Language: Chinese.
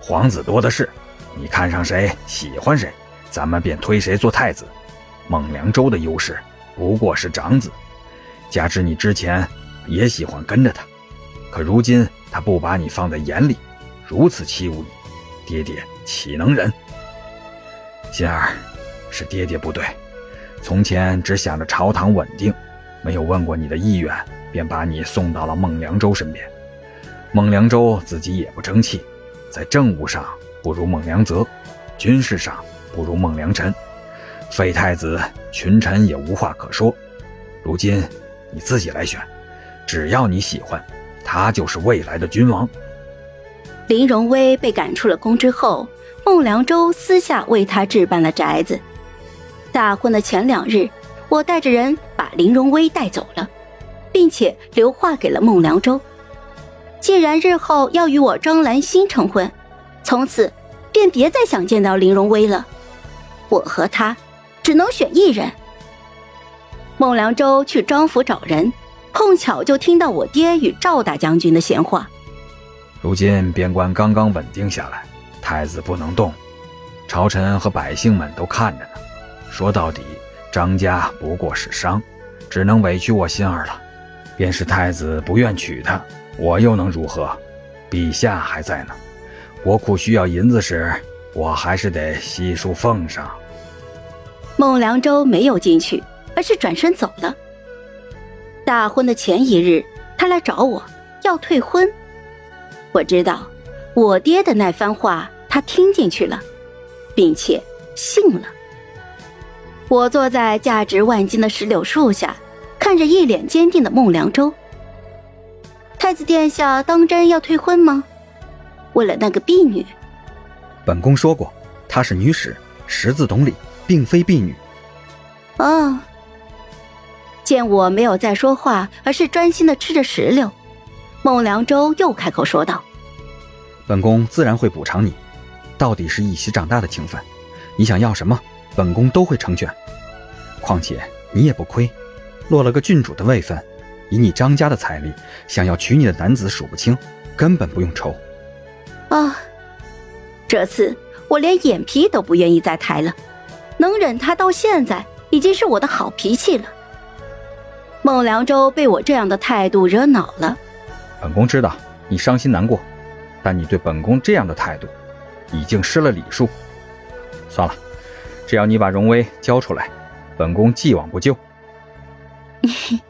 皇子多的是，你看上谁，喜欢谁，咱们便推谁做太子。孟良州的优势不过是长子，加之你之前也喜欢跟着他，可如今他不把你放在眼里，如此欺侮你，爹爹岂能忍？心儿，是爹爹不对，从前只想着朝堂稳定，没有问过你的意愿，便把你送到了孟良州身边。孟良州自己也不争气，在政务上不如孟良泽，军事上不如孟良臣，废太子，群臣也无话可说。如今你自己来选，只要你喜欢，他就是未来的君王。林荣威被赶出了宫之后。孟良州私下为他置办了宅子。大婚的前两日，我带着人把林荣威带走了，并且留话给了孟良州：既然日后要与我张兰心成婚，从此便别再想见到林荣威了。我和他只能选一人。孟良州去张府找人，碰巧就听到我爹与赵大将军的闲话。如今边关刚刚稳定下来。太子不能动，朝臣和百姓们都看着呢。说到底，张家不过是商，只能委屈我心儿了。便是太子不愿娶她，我又能如何？陛下还在呢，国库需要银子时，我还是得悉数奉上。孟良州没有进去，而是转身走了。大婚的前一日，他来找我要退婚，我知道。我爹的那番话，他听进去了，并且信了。我坐在价值万金的石榴树下，看着一脸坚定的孟良州。太子殿下当真要退婚吗？为了那个婢女？本宫说过，她是女使，识字懂礼，并非婢女。啊！见我没有再说话，而是专心的吃着石榴，孟良舟又开口说道。本宫自然会补偿你，到底是一起长大的情分，你想要什么，本宫都会成全。况且你也不亏，落了个郡主的位分，以你张家的财力，想要娶你的男子数不清，根本不用愁。啊，这次我连眼皮都不愿意再抬了，能忍他到现在，已经是我的好脾气了。孟良舟被我这样的态度惹恼了，本宫知道你伤心难过。但你对本宫这样的态度，已经失了礼数。算了，只要你把荣威交出来，本宫既往不咎。